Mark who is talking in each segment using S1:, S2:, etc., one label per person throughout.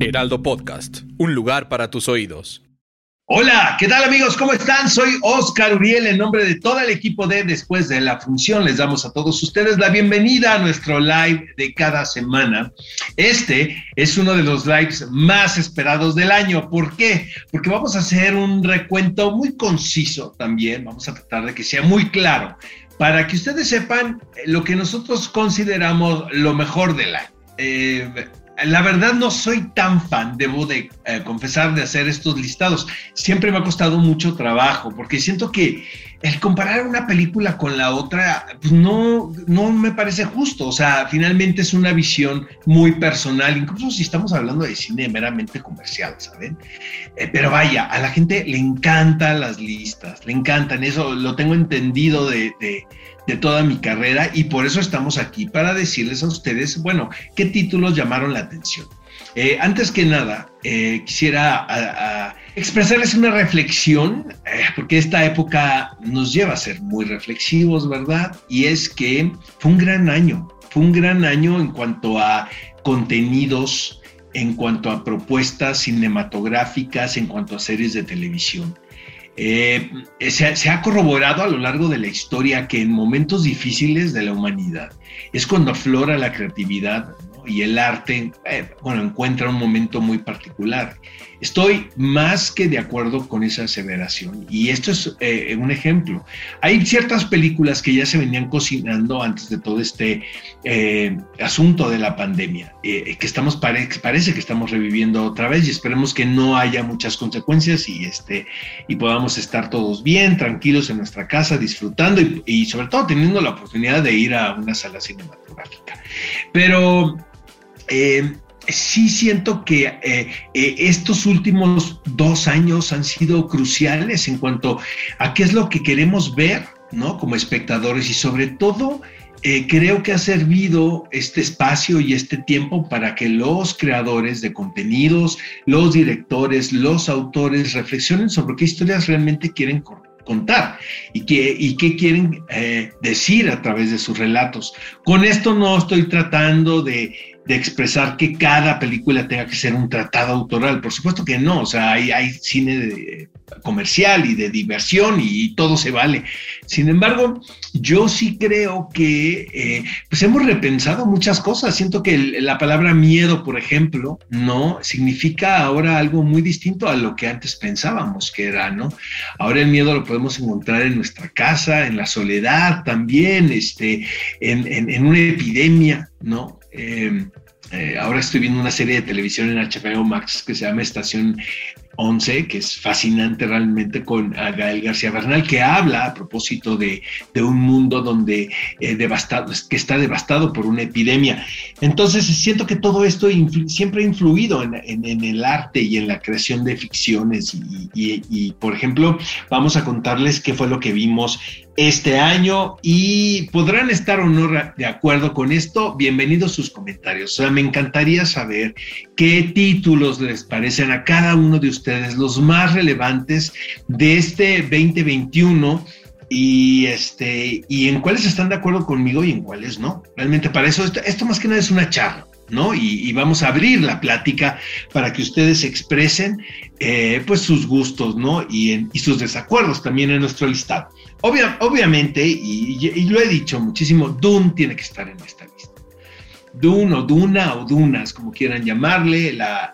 S1: Heraldo Podcast, un lugar para tus oídos.
S2: Hola, ¿qué tal amigos? ¿Cómo están? Soy Oscar Uriel en nombre de todo el equipo de Después de la Función. Les damos a todos ustedes la bienvenida a nuestro live de cada semana. Este es uno de los lives más esperados del año. ¿Por qué? Porque vamos a hacer un recuento muy conciso también. Vamos a tratar de que sea muy claro para que ustedes sepan lo que nosotros consideramos lo mejor del año. Eh, la verdad no soy tan fan, debo de eh, confesar, de hacer estos listados. Siempre me ha costado mucho trabajo porque siento que el comparar una película con la otra pues no, no me parece justo. O sea, finalmente es una visión muy personal, incluso si estamos hablando de cine meramente comercial, ¿saben? Eh, pero vaya, a la gente le encantan las listas, le encantan, eso lo tengo entendido de de toda mi carrera y por eso estamos aquí, para decirles a ustedes, bueno, qué títulos llamaron la atención. Eh, antes que nada, eh, quisiera expresarles una reflexión, eh, porque esta época nos lleva a ser muy reflexivos, ¿verdad? Y es que fue un gran año, fue un gran año en cuanto a contenidos, en cuanto a propuestas cinematográficas, en cuanto a series de televisión. Eh, se, ha corroborado a lo largo de la historia que en momentos difíciles de la humanidad es cuando aflora la creatividad y el arte, eh, bueno, encuentra un momento muy particular. Estoy más que de acuerdo con esa aseveración y esto es eh, un ejemplo. Hay ciertas películas que ya se venían cocinando antes de todo este eh, asunto de la pandemia, que estamos parece que estamos reviviendo otra vez y esperemos que no haya muchas consecuencias y este y podamos estar todos bien, tranquilos en nuestra casa, disfrutando y, sobre todo teniendo la oportunidad de ir a una sala cinematográfica. Pero eh, sí siento que eh, eh, estos últimos dos años han sido cruciales en cuanto a qué es lo que queremos ver, ¿no? Como espectadores y sobre todo creo que ha servido este espacio y este tiempo para que los creadores de contenidos, los directores, los autores reflexionen sobre qué historias realmente quieren contar y qué quieren decir a través de sus relatos. Con esto no estoy tratando de de expresar que cada película tenga que ser un tratado autoral. Por supuesto que no, o sea, hay, cine comercial y de diversión y, todo se vale. Sin embargo, yo sí creo que eh, pues hemos repensado muchas cosas. Siento que la palabra miedo, por ejemplo, no significa ahora algo muy distinto a lo que antes pensábamos que era, ¿no? Ahora el miedo lo podemos encontrar en nuestra casa, en la soledad también, este, en, en una epidemia, ¿no? Eh, eh, ahora estoy viendo una serie de televisión en HBO Max que se llama Estación 11, que es fascinante realmente con Gael García Bernal, que habla a propósito de, un mundo donde eh, devastado, que está devastado por una epidemia. Entonces siento que todo esto siempre ha influido en, el arte y en la creación de ficciones. y, por ejemplo, vamos a contarles qué fue lo que vimos este año y podrán estar o no de acuerdo con esto. Bienvenidos sus comentarios. O sea, me encantaría saber qué títulos les parecen a cada uno de ustedes los más relevantes de este 2021 y este y en cuáles están de acuerdo conmigo y en cuáles no. Realmente para eso esto, más que nada es una charla. ¿No? Y, vamos a abrir la plática para que ustedes expresen eh, pues sus gustos, ¿no? Y, sus desacuerdos también en nuestro listado obviamente, y, lo he dicho muchísimo, Dune tiene que estar en esta lista. Dune o Duna o Dunas, como quieran llamarle, la,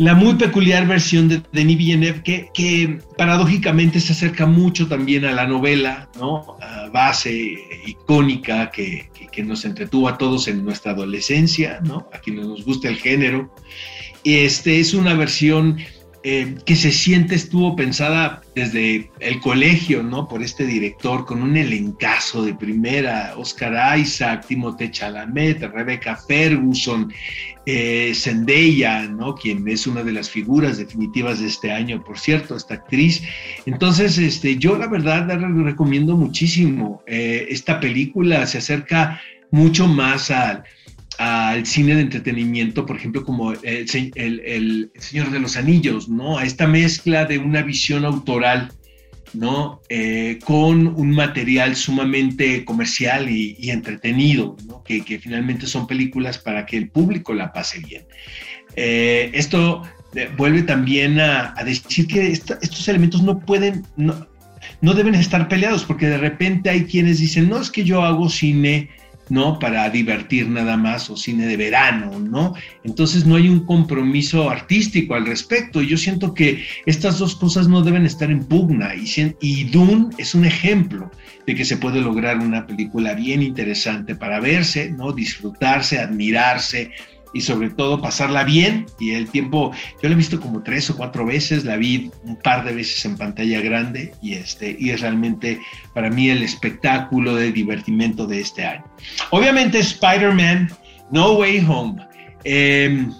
S2: la muy peculiar versión de Denis Villeneuve que, que, paradójicamente se acerca mucho también a la novela, ¿no? base icónica que, que, nos entretuvo a todos en nuestra adolescencia, ¿no? A quienes nos gusta el género. Este es una versión eh, que se siente estuvo pensada desde el colegio, ¿no? Por este director, con un elencazo de primera, Oscar Isaac, Timothée Chalamet, Rebecca Ferguson, eh, Zendaya, ¿no? Quien es una de las figuras definitivas de este año, por cierto, esta actriz. Entonces, este, yo la verdad la recomiendo muchísimo. Eh, esta película se acerca mucho más al al cine de entretenimiento, por ejemplo, como el, Señor de los Anillos, ¿no? A esta mezcla de una visión autoral, ¿no? Eh, con un material sumamente comercial y, entretenido, ¿no? Que, finalmente son películas para que el público la pase bien. Eh, esto eh, vuelve también a, decir que estos elementos no pueden, no, no deben estar peleados, porque de repente hay quienes dicen, no, es que yo hago cine ¿no? Para divertir nada más o cine de verano, ¿no? Entonces no hay un compromiso artístico al respecto. Yo siento que estas dos cosas no deben estar en pugna y, y Dune es un ejemplo de que se puede lograr una película bien interesante para verse, ¿no? Disfrutarse, admirarse, y sobre todo pasarla bien. Y el tiempo, yo la he visto como tres o cuatro veces, la vi un par de veces en pantalla grande y, este, y es realmente para mí el espectáculo de divertimento de este año. Obviamente Spider-Man, No Way Home. Em,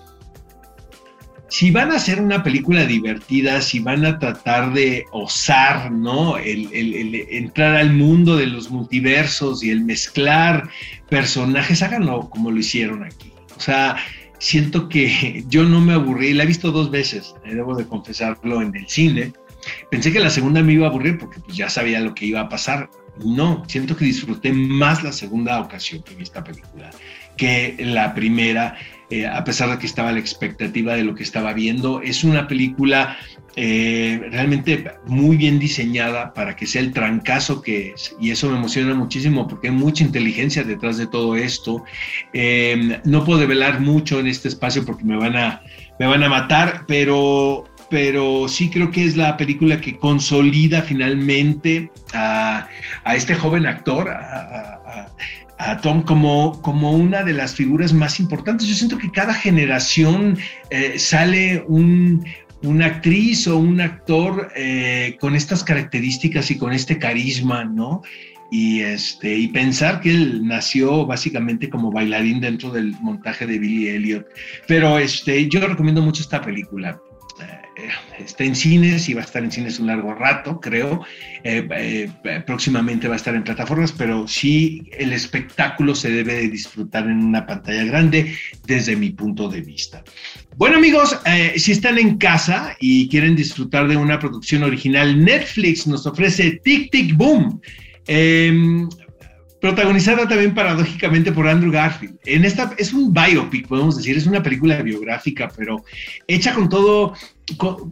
S2: si van a hacer una película divertida, si van a tratar de osar, ¿no? el, entrar al mundo de los multiversos y el mezclar personajes, háganlo como lo hicieron aquí. O sea, siento que yo no me aburrí, la he visto dos veces, eh, debo de confesarlo en el cine. Pensé que la segunda me iba a aburrir porque pues, ya sabía lo que iba a pasar. No, siento que disfruté más la segunda ocasión que vi esta película que la primera, eh, a pesar de que estaba la expectativa de lo que estaba viendo. Es una película eh, realmente muy bien diseñada para que sea el trancazo que es, y eso me emociona muchísimo porque hay mucha inteligencia detrás de todo esto. Eh, no puedo develar mucho en este espacio porque me van a, me van a matar, pero pero sí creo que es la película que consolida finalmente a, este joven actor, a, Tom como, como una de las figuras más importantes. Yo siento que cada generación eh, sale un, una actriz o un actor eh, con estas características y con este carisma, ¿no? Y, este, y pensar que él nació básicamente como bailarín dentro del montaje de Billy Elliot. Pero este, yo recomiendo mucho esta película. Eh, está en cines y va a estar en cines un largo rato, creo. Eh, eh, próximamente va a estar en plataformas, pero sí el espectáculo se debe disfrutar en una pantalla grande desde mi punto de vista. Bueno amigos, si están en casa y quieren disfrutar de una producción original, Netflix nos ofrece Tic Tic Boom. Em, protagonizada también paradójicamente por Andrew Garfield. En esta es un biopic, podemos decir, es una película biográfica, pero hecha con todo, con,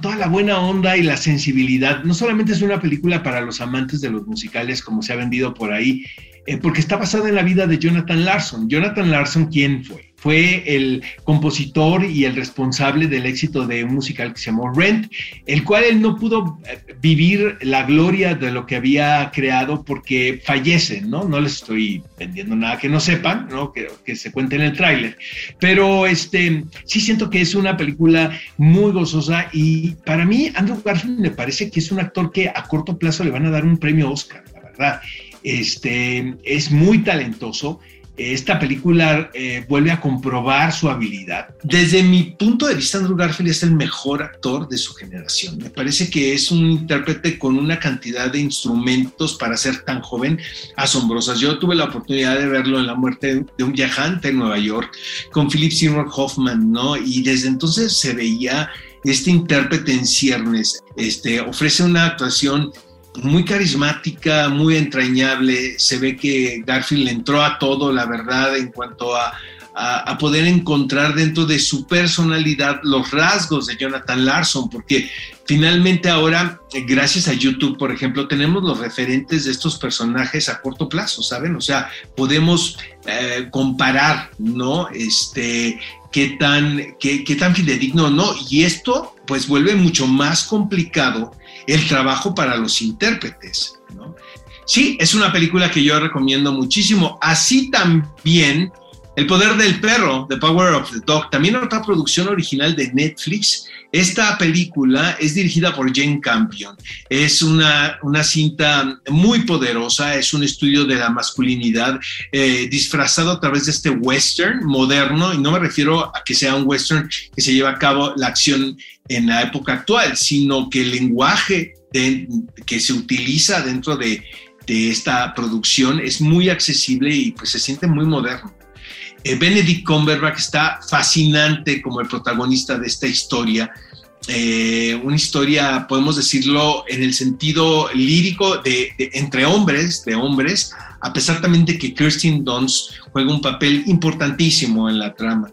S2: toda la buena onda y la sensibilidad. No solamente es una película para los amantes de los musicales, como se ha vendido por ahí, eh, porque está basada en la vida de Jonathan Larson. Jonathan Larson, ¿quién fue? Fue el compositor y el responsable del éxito de un musical que se llamó Rent, el cual él no pudo eh, vivir la gloria de lo que había creado porque fallece, ¿no? No les estoy vendiendo nada que no sepan, ¿no? Que, se cuente en el tráiler. Pero este, sí siento que es una película muy gozosa y para mí Andrew Garfield me parece que es un actor que a corto plazo le van a dar un premio Oscar, la verdad. Este, es muy talentoso esta película eh, vuelve a comprobar su habilidad. Desde mi punto de vista, Andrew Garfield es el mejor actor de su generación. Me parece que es un intérprete con una cantidad de instrumentos para ser tan joven asombrosas. Yo tuve la oportunidad de verlo en La muerte de un viajante en Nueva York con Philip Seymour Hoffman, ¿no? Y desde entonces se veía este intérprete en ciernes. Este, ofrece una actuación muy carismática, muy entrañable. Se ve que Garfield entró a todo, la verdad, en cuanto a, a, poder encontrar dentro de su personalidad los rasgos de Jonathan Larson, porque finalmente ahora, gracias a YouTube, por ejemplo, tenemos los referentes de estos personajes a corto plazo, ¿saben? O sea, podemos eh, comparar, ¿no? Este, qué tan, qué, qué tan fidedigno, ¿no? Y esto, pues, vuelve mucho más complicado el trabajo para los intérpretes. Sí, es una película que yo recomiendo muchísimo. Así también El poder del perro, The Power of the Dog, también otra producción original de Netflix. Esta película es dirigida por Jane Campion. Es una, una cinta muy poderosa, es un estudio de la masculinidad eh, disfrazado a través de este western moderno, y no me refiero a que sea un western que se lleva a cabo la acción en la época actual, sino que el lenguaje que se utiliza dentro de, de esta producción es muy accesible y pues se siente muy moderno. Eh, Benedict Cumberbatch está fascinante como el protagonista de esta historia. Eh, una historia, podemos decirlo, en el sentido lírico de, entre hombres, de hombres, a pesar también de que Kirsten Dunst juega un papel importantísimo en la trama.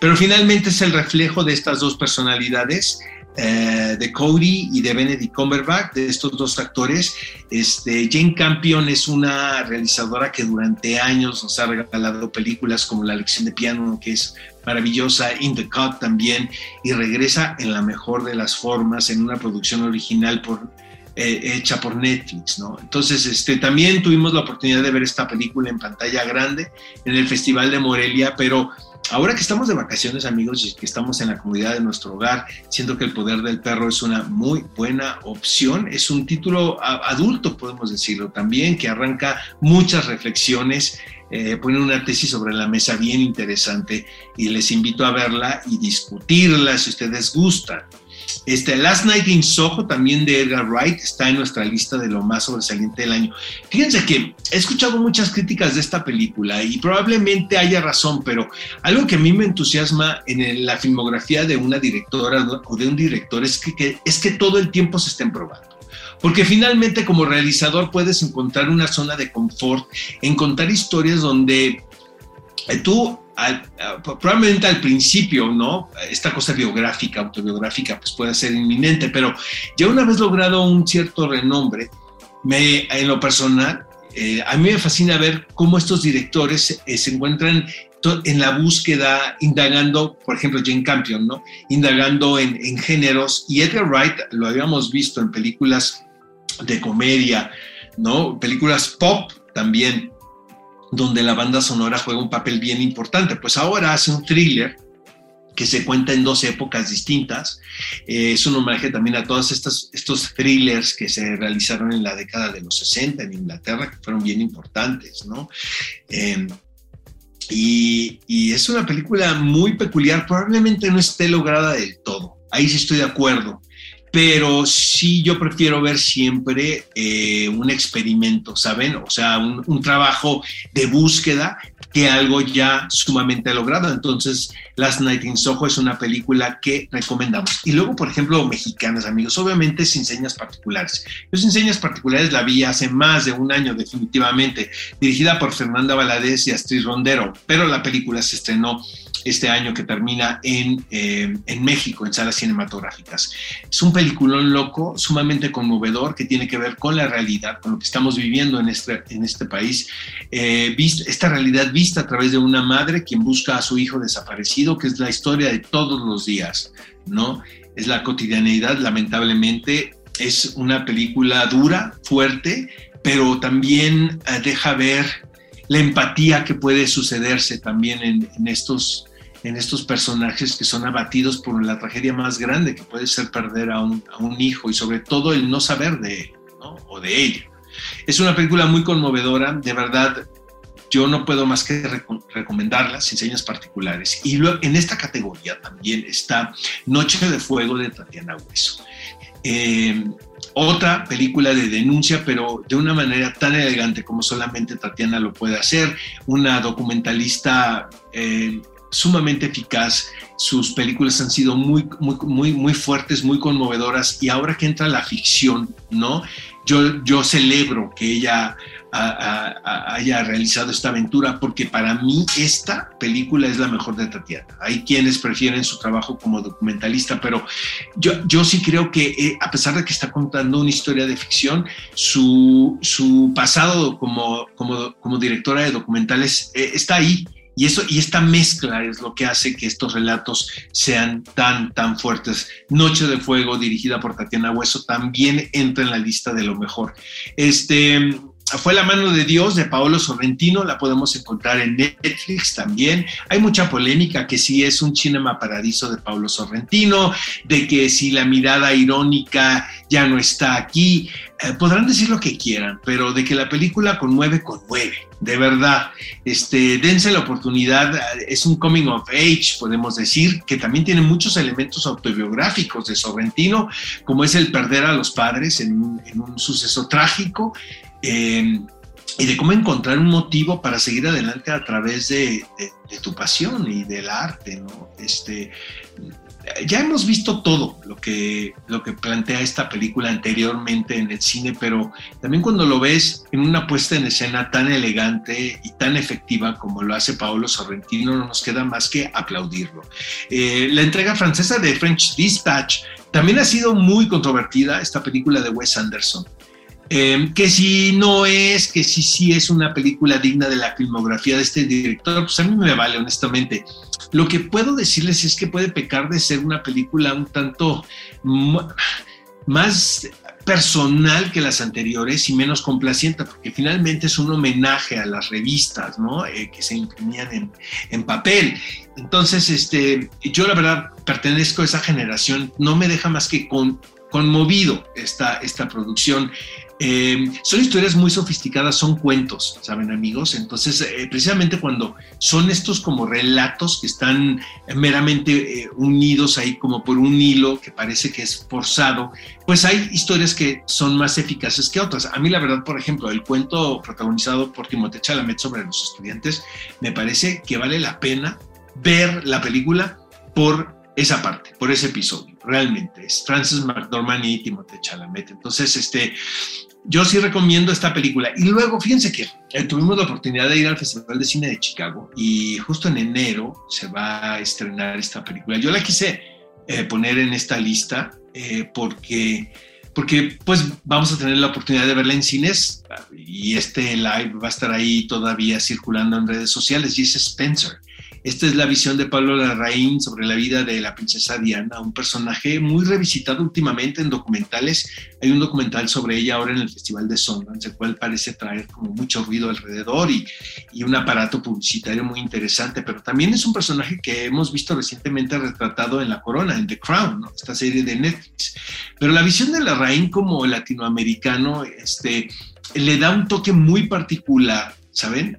S2: Pero finalmente es el reflejo de estas dos personalidades eh, de Cody y de Benedict Cumberbatch, de estos dos actores. Este, Jane Campion es una realizadora que durante años nos ha regalado películas como La lección de piano, que es maravillosa, In the Cut también, y regresa en la mejor de las formas, en una producción original por, eh, hecha por Netflix, ¿no? Entonces, este, también tuvimos la oportunidad de ver esta película en pantalla grande en el Festival de Morelia, pero Ahora que estamos de vacaciones, amigos, y que estamos en la comunidad de nuestro hogar, siento que El Poder del Perro es una muy buena opción. Es un título adulto, podemos decirlo también, que arranca muchas reflexiones, eh, pone una tesis sobre la mesa bien interesante y les invito a verla y discutirla si ustedes gustan. Este, Last Night in Soho, también de Edgar Wright, está en nuestra lista de lo más sobresaliente del año. Fíjense que he escuchado muchas críticas de esta película y probablemente haya razón, pero algo que a mí me entusiasma en la filmografía de una directora o de un director es que, es que todo el tiempo se estén probando. Porque finalmente como realizador puedes encontrar una zona de confort, encontrar historias donde tú probablemente al principio, ¿no? Esta cosa biográfica, autobiográfica, pues puede ser inminente, pero ya una vez logrado un cierto renombre, me, en lo personal, eh, a mí me fascina ver cómo estos directores eh, se encuentran en la búsqueda, indagando, por ejemplo, Jane Campion, ¿no? Indagando en, en géneros, y Edgar Wright lo habíamos visto en películas de comedia, ¿no? Películas pop también, donde la banda sonora juega un papel bien importante. Pues ahora hace un thriller que se cuenta en dos épocas distintas. Eh, es un homenaje también a todos estos, estos thrillers que se realizaron en la década de los 60 en Inglaterra, que fueron bien importantes, ¿no? Eh, y, y, es una película muy peculiar, probablemente no esté lograda del todo, ahí sí estoy de acuerdo, pero sí yo prefiero ver siempre eh, un experimento, ¿saben? O sea, un, trabajo de búsqueda que algo ya sumamente logrado. Entonces, Last Night in Soho es una película que recomendamos. Y luego, por ejemplo, mexicanas, amigos, obviamente sin señas particulares. Yo señas particulares la vi hace más de un año, definitivamente, dirigida por Fernanda Valadez y Astrid Rondero, pero la película se estrenó este año que termina en, eh, en México, en salas cinematográficas. Es un peliculón loco, sumamente conmovedor, que tiene que ver con la realidad, con lo que estamos viviendo en este, en este país. Eh, esta realidad vista a través de una madre quien busca a su hijo desaparecido, que es la historia de todos los días, ¿no? Es la cotidianeidad, lamentablemente. Es una película dura, fuerte, pero también eh, deja ver la empatía que puede sucederse también en, en estos en estos personajes que son abatidos por la tragedia más grande que puede ser perder a un, hijo y sobre todo el no saber de él o de ella. Es una película muy conmovedora, de verdad yo no puedo más que recomendarla sin señas particulares. Y luego, en esta categoría también está Noche de Fuego de Tatiana Hueso. Eh, otra película de denuncia, pero de una manera tan elegante como solamente Tatiana lo puede hacer. Una documentalista eh, sumamente eficaz. Sus películas han sido muy, muy, muy, muy fuertes, muy conmovedoras. Y ahora que entra la ficción, ¿no? Yo, yo celebro que ella haya realizado esta aventura porque para mí esta película es la mejor de Tatiana. Hay quienes prefieren su trabajo como documentalista, pero yo, yo sí creo que eh, a pesar de que está contando una historia de ficción, su, su pasado como, como, como directora de documentales eh, está ahí y, eso, y esta mezcla es lo que hace que estos relatos sean tan, tan fuertes. Noche de Fuego, dirigida por Tatiana Hueso, también entra en la lista de lo mejor. Este, fue La mano de Dios de Paolo Sorrentino, la podemos encontrar en Netflix también. Hay mucha polémica que si es un cinema paradiso de Paolo Sorrentino, de que si la mirada irónica ya no está aquí. Eh, podrán decir lo que quieran, pero de que la película conmueve, conmueve, de verdad. Este, dense la oportunidad, es un coming of age, podemos decir, que también tiene muchos elementos autobiográficos de Sorrentino, como es el perder a los padres en un, suceso trágico. Eh, y de cómo encontrar un motivo para seguir adelante a través de, de, tu pasión y del arte, ¿no? Este, ya hemos visto todo lo que, lo que plantea esta película anteriormente en el cine, pero también cuando lo ves en una puesta en escena tan elegante y tan efectiva como lo hace Paolo Sorrentino, no nos queda más que aplaudirlo. Eh, la entrega francesa de French Dispatch también ha sido muy controvertida, esta película de Wes Anderson. Eh, que si no es, que si sí es una película digna de la filmografía de este director, pues a mí me vale, honestamente. Lo que puedo decirles es que puede pecar de ser una película un tanto más personal que las anteriores y menos complaciente, porque finalmente es un homenaje a las revistas ¿no? Eh, que se imprimían en, en, papel. Entonces, este, yo la verdad pertenezco a esa generación, no me deja más que con, conmovido esta, esta producción. Eh, son historias muy sofisticadas, son cuentos, ¿saben amigos? Entonces, eh, precisamente cuando son estos como relatos que están meramente eh, unidos ahí como por un hilo que parece que es forzado, pues hay historias que son más eficaces que otras. A mí la verdad, por ejemplo, el cuento protagonizado por Timothée Chalamet sobre los estudiantes, me parece que vale la pena ver la película por esa parte, por ese episodio, realmente. Es Francis McDormand y Timothée Chalamet. Entonces, este, yo sí recomiendo esta película. Y luego, fíjense que eh, tuvimos la oportunidad de ir al Festival de Cine de Chicago y justo en enero se va a estrenar esta película. Yo la quise eh, poner en esta lista eh, porque, porque pues vamos a tener la oportunidad de verla en cines y este live va a estar ahí todavía circulando en redes sociales y es Spencer. Esta es la visión de Pablo Larraín sobre la vida de la princesa Diana, un personaje muy revisitado últimamente en documentales. Hay un documental sobre ella ahora en el Festival de Sundance, el cual parece traer como mucho ruido alrededor y, un aparato publicitario muy interesante, pero también es un personaje que hemos visto recientemente retratado en La Corona, en The Crown, esta serie de Netflix. Pero la visión de Larraín como latinoamericano este, le da un toque muy particular, ¿saben?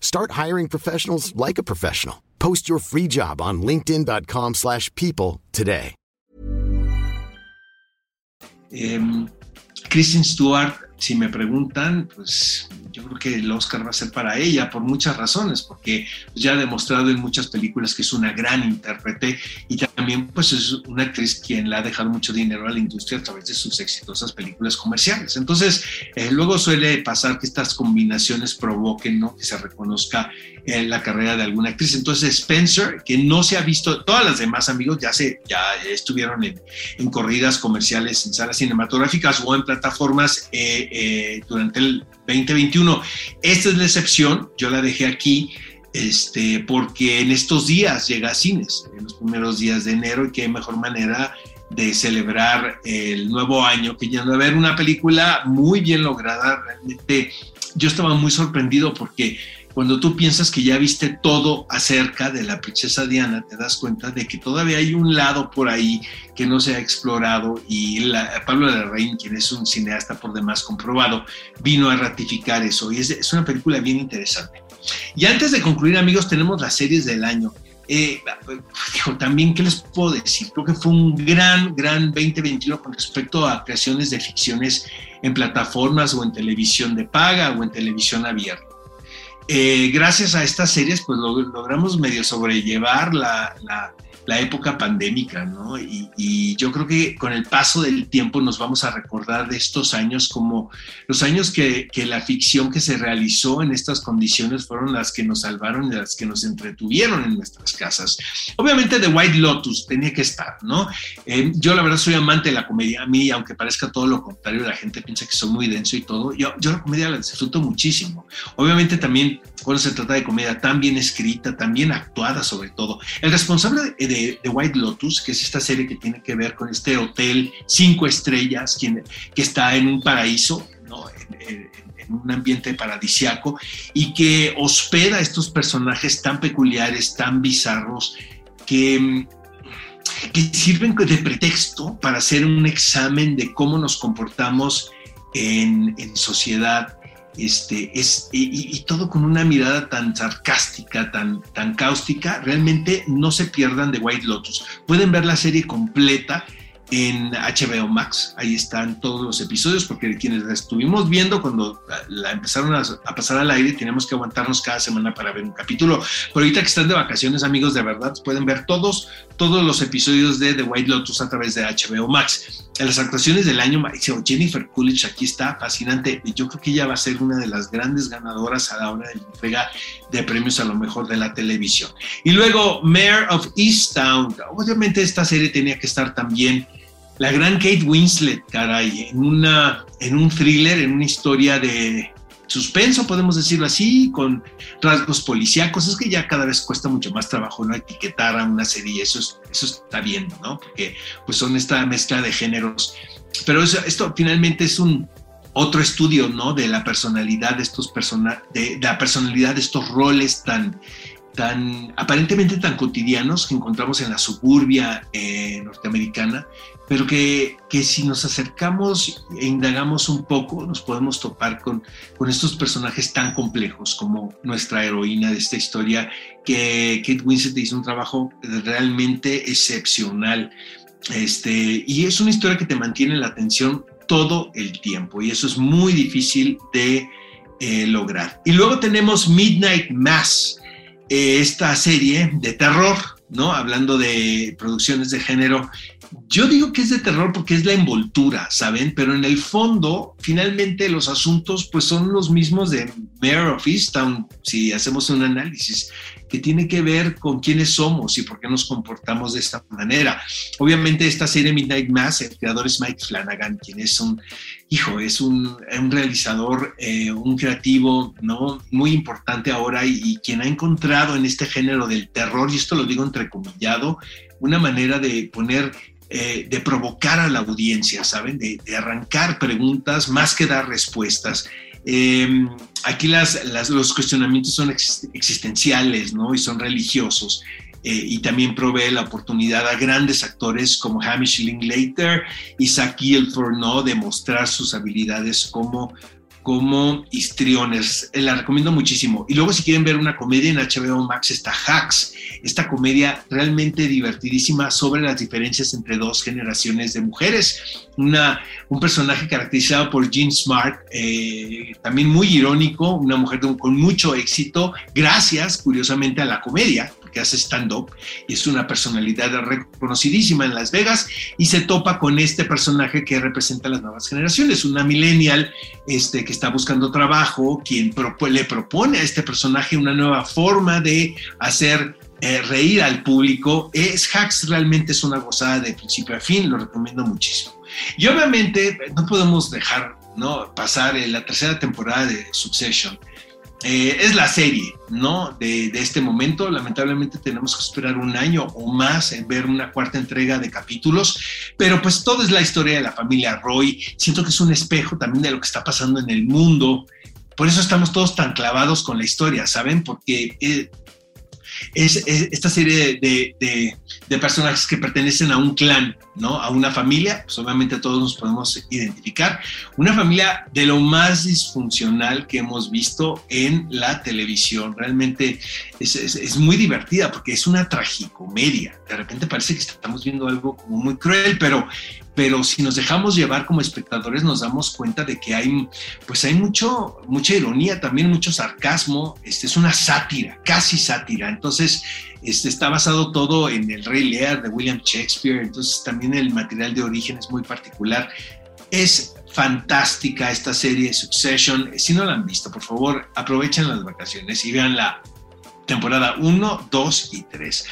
S3: Start hiring professionals like a professional. Post your free job on linkedin.com slash people today.
S2: Um, Kristen Stewart, si me preguntan, pues yo creo que el Oscar va a ser para ella por muchas razones, porque ya ha demostrado en muchas películas que es una gran intérprete y también pues es una actriz quien le ha dejado mucho dinero a la industria a través de sus exitosas películas comerciales. Entonces, eh, luego suele pasar que estas combinaciones provoquen ¿no? que se reconozca en la carrera de alguna actriz. Entonces, Spencer, que no se ha visto, todas las demás amigos ya, se, ya estuvieron en, en corridas comerciales en salas cinematográficas o en plataformas eh, eh, durante el 2021. Esta es la excepción, yo la dejé aquí este, porque en estos días llega a cines, en los primeros días de enero, y qué mejor manera de celebrar el nuevo año que ya no ver una película muy bien lograda. Realmente yo estaba muy sorprendido porque cuando tú piensas que ya viste todo acerca de la princesa Diana, te das cuenta de que todavía hay un lado por ahí que no se ha explorado y Pablo de Rein, quien es un cineasta por demás comprobado, vino a ratificar eso y es, una película bien interesante. Y antes de concluir, amigos, tenemos las series del año. Eh, también, ¿qué les puedo decir? Creo que fue un gran, gran 2021 con respecto a creaciones de ficciones en plataformas o en televisión de paga o en televisión abierta. Eh, gracias a estas series, pues logramos medio sobrellevar la, la época pandémica, ¿no? Y, yo creo que con el paso del tiempo nos vamos a recordar de estos años como los años que, que la ficción que se realizó en estas condiciones fueron las que nos salvaron y las que nos entretuvieron en nuestras casas. Obviamente The White Lotus tenía que estar, ¿no? Eh, yo la verdad soy amante de la comedia, a mí, aunque parezca todo lo contrario, la gente piensa que soy muy denso y todo, yo, yo la comedia la disfruto muchísimo. Obviamente también cuando se trata de comedia tan bien escrita, tan bien actuada sobre todo. El responsable de, de, White Lotus, que es esta serie que tiene que ver con este hotel cinco estrellas que está en un paraíso, en, un ambiente paradisiaco y que hospeda a estos personajes tan peculiares, tan bizarros, que que sirven de pretexto para hacer un examen de cómo nos comportamos en sociedad, este, es, y, todo con una mirada tan sarcástica, tan, tan cáustica, realmente no se pierdan de White Lotus. Pueden ver la serie completa en HBO Max. Ahí están todos los episodios, porque quienes la estuvimos viendo cuando la empezaron a, pasar al aire, tenemos que aguantarnos cada semana para ver un capítulo. Pero ahorita que están de vacaciones, amigos, de verdad, pueden ver todos, todos los episodios de The White Lotus a través de HBO Max. En las actuaciones del año, Jennifer Coolidge aquí está fascinante. Yo creo que ella va a ser una de las grandes ganadoras a la hora de la entrega de premios a lo mejor de la televisión. Y luego, Mayor of Easttown. Obviamente esta serie tenía que estar también la gran Kate Winslet, caray, en, una, en un thriller, en una historia de suspenso, podemos decirlo así, con rasgos policíacos. Es que ya cada vez cuesta mucho más trabajo no etiquetar a una serie, eso, eso está bien, ¿no? Porque pues son esta mezcla de géneros. Pero esto finalmente es un otro estudio, ¿no? De la personalidad de estos persona de, la personalidad de estos roles tan aparentemente tan cotidianos que encontramos en la suburbia eh, norteamericana, pero que, que, si nos acercamos e indagamos un poco, nos podemos topar con, con estos personajes tan complejos como nuestra heroína de esta historia, que Kate Winslet hizo un trabajo realmente excepcional. Este, y es una historia que te mantiene la atención todo el tiempo, y eso es muy difícil de eh, lograr. Y luego tenemos Midnight Mass, esta serie de terror, ¿no? Hablando de producciones de género yo digo que es de terror porque es la envoltura, ¿saben? Pero en el fondo, finalmente los asuntos pues son los mismos de Mayor of Easttown, si hacemos un análisis que tiene que ver con quiénes somos y por qué nos comportamos de esta manera. Obviamente esta serie Midnight Mass, el creador es Mike Flanagan, quien es un, hijo, es un, realizador, eh, un creativo, ¿no? Muy importante ahora y, y quien ha encontrado en este género del terror, y esto lo digo entrecomillado, una manera de poner eh, de provocar a la audiencia, ¿saben? De, arrancar preguntas más que dar respuestas. Em, aquí las, los cuestionamientos son existenciales, ¿no? Y son religiosos. Eh, y también provee la oportunidad a grandes actores como Hamish Linklater y Zach ¿no? De mostrar sus habilidades como como histriones. Eh, la recomiendo muchísimo. Y luego si quieren ver una comedia en HBO Max está Hacks, esta comedia realmente divertidísima sobre las diferencias entre dos generaciones de mujeres. Una, un personaje caracterizado por Jean Smart, eh, también muy irónico, una mujer con mucho éxito, gracias curiosamente a la comedia que hace stand-up y es una personalidad reconocidísima en Las Vegas y se topa con este personaje que representa a las nuevas generaciones, una millennial este, que está buscando trabajo, quien le propone a este personaje una nueva forma de hacer eh, reír al público. Es Hacks realmente es una gozada de principio a fin, lo recomiendo muchísimo. Y obviamente no podemos dejar ¿no? pasar la tercera temporada de Succession eh, es la serie, ¿no? De, este momento. Lamentablemente tenemos que esperar un año o más en ver una cuarta entrega de capítulos, pero pues todo es la historia de la familia Roy. Siento que es un espejo también de lo que está pasando en el mundo. Por eso estamos todos tan clavados con la historia, ¿saben? Porque eh, es, esta serie de, personajes que pertenecen a un clan, ¿no? A una familia, pues obviamente todos nos podemos identificar, una familia de lo más disfuncional que hemos visto en la televisión. Realmente es, es muy divertida porque es una tragicomedia. De repente parece que estamos viendo algo como muy cruel, pero pero si nos dejamos llevar como espectadores nos damos cuenta de que hay, pues hay mucho, mucha ironía, también mucho sarcasmo, este, es una sátira, casi sátira. Entonces, este, está basado todo en el Rey Lear de William Shakespeare, entonces también el material de origen es muy particular. Es fantástica esta serie Succession. Si no la han visto, por favor, aprovechen las vacaciones y vean la temporada 1, 2 y 3.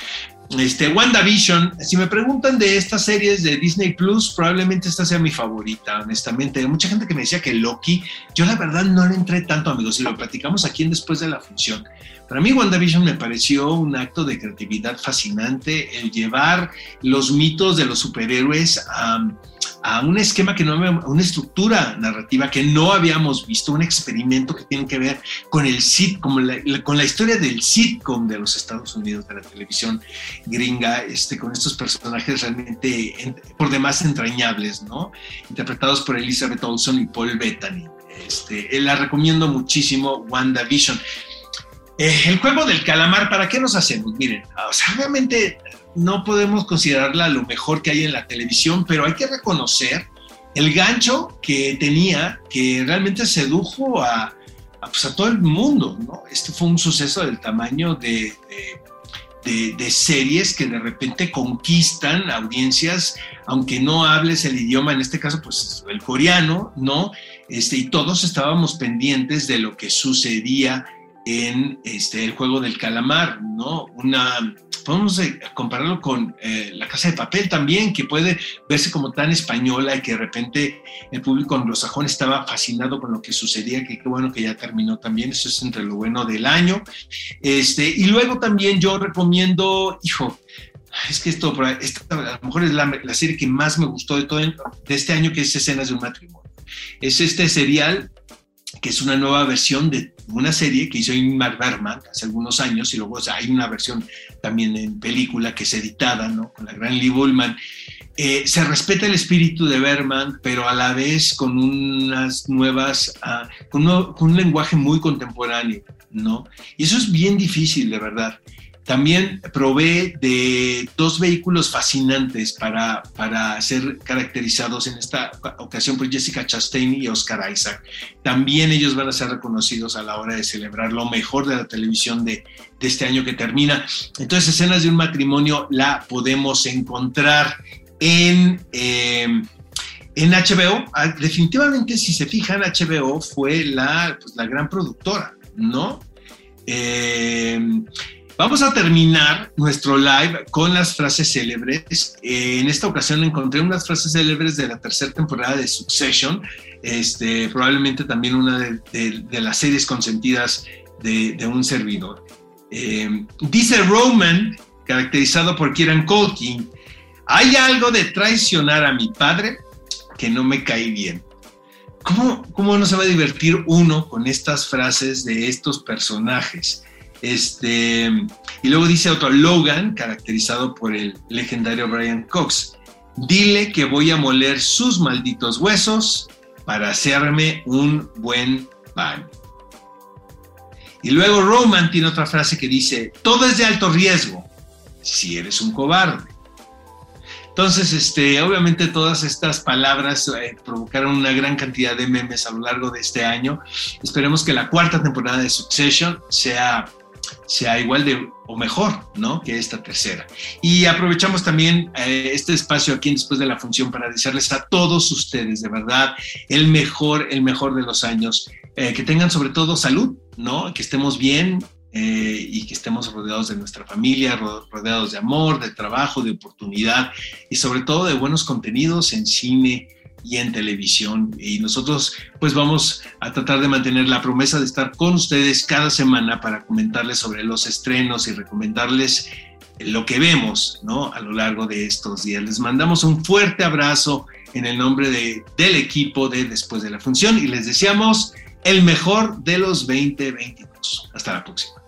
S2: Este, WandaVision, si me preguntan de estas series de Disney Plus, probablemente esta sea mi favorita, honestamente. Hay mucha gente que me decía que Loki, yo la verdad no le entré tanto, amigos, y lo platicamos aquí en Después de la Función. Para mí WandaVision me pareció un acto de creatividad fascinante, el llevar los mitos de los superhéroes a a un esquema que no una estructura narrativa que no habíamos visto, un experimento que tiene que ver con el sitcom, con la historia del sitcom de los Estados Unidos, de la televisión gringa, este, con estos personajes realmente por demás entrañables, ¿no? Interpretados por Elizabeth Olsen y Paul Bettany. Este, eh, la recomiendo muchísimo, WandaVision. Eh, el juego del calamar, ¿para qué nos hacemos? Miren, o sea, no podemos considerarla lo mejor que hay en la televisión, pero hay que reconocer el gancho que tenía, que realmente sedujo a, pues, todo el mundo. ¿no? Este fue un suceso del tamaño de, de, series que de repente conquistan audiencias, aunque no hables el idioma, en este caso, pues el coreano, ¿no? Este, y todos estábamos pendientes de lo que sucedía en este, el juego del calamar, ¿no? Una, podemos eh, compararlo con eh, La Casa de Papel también, que puede verse como tan española y que de repente el público anglosajón estaba fascinado con lo que sucedía, que qué bueno que ya terminó también, eso es entre lo bueno del año. Este, y luego también yo recomiendo, hijo, es que esto, a lo mejor es la, la, serie que más me gustó de todo de este año, que es Escenas de un matrimonio. Es este serial que es una nueva versión de una serie que hizo Ingmar Bergman hace algunos años, y luego hay una versión también en película que es editada, ¿no? Con la gran Lee Bullman. Eh, se respeta el espíritu de Bergman, pero a la vez con unas nuevas, ah, con, con, un lenguaje muy contemporáneo, ¿no? Y eso es bien difícil, de verdad. También provee de dos vehículos fascinantes para, para ser caracterizados en esta ocasión por Jessica Chastain y Oscar Isaac. También ellos van a ser reconocidos a la hora de celebrar lo mejor de la televisión de, este año que termina. Entonces, escenas de un matrimonio la podemos encontrar en... Eh, en HBO, ah, definitivamente si se fijan, HBO fue la, pues, la gran productora, ¿no? Eh, Vamos a terminar nuestro live con las frases célebres. Eh, en esta ocasión encontré unas frases célebres de la tercera temporada de Succession, este, probablemente también una de, las series consentidas de, un servidor. Eh, dice Roman, caracterizado por Kieran Culkin, hay algo de traicionar a mi padre que no me cae bien. ¿Cómo, ¿Cómo no se va a divertir uno con estas frases de estos personajes? Este, y luego dice otro, Logan, caracterizado por el legendario Brian Cox, dile que voy a moler sus malditos huesos para hacerme un buen baño. Y luego Roman tiene otra frase que dice, todo es de alto riesgo si eres un cobarde. Entonces, este, obviamente todas estas palabras eh, provocaron una gran cantidad de memes a lo largo de este año. Esperemos que la cuarta temporada de Succession sea sea igual de o mejor, ¿no? Que esta tercera. Y aprovechamos también eh, este espacio aquí después de la función para desearles a todos ustedes, de verdad, el mejor, el mejor de los años. Eh, que tengan sobre todo salud, ¿no? Que estemos bien, eh, y que estemos rodeados de nuestra familia, rodeados de amor, de trabajo, de oportunidad y sobre todo de buenos contenidos en cine, y en televisión. Y nosotros pues vamos a tratar de mantener la promesa de estar con ustedes cada semana para comentarles sobre los estrenos y recomendarles lo que vemos ¿no? a lo largo de estos días. Les mandamos un fuerte abrazo en el nombre de, del equipo de Después de la Función y les deseamos el mejor de los 2022. Hasta la próxima.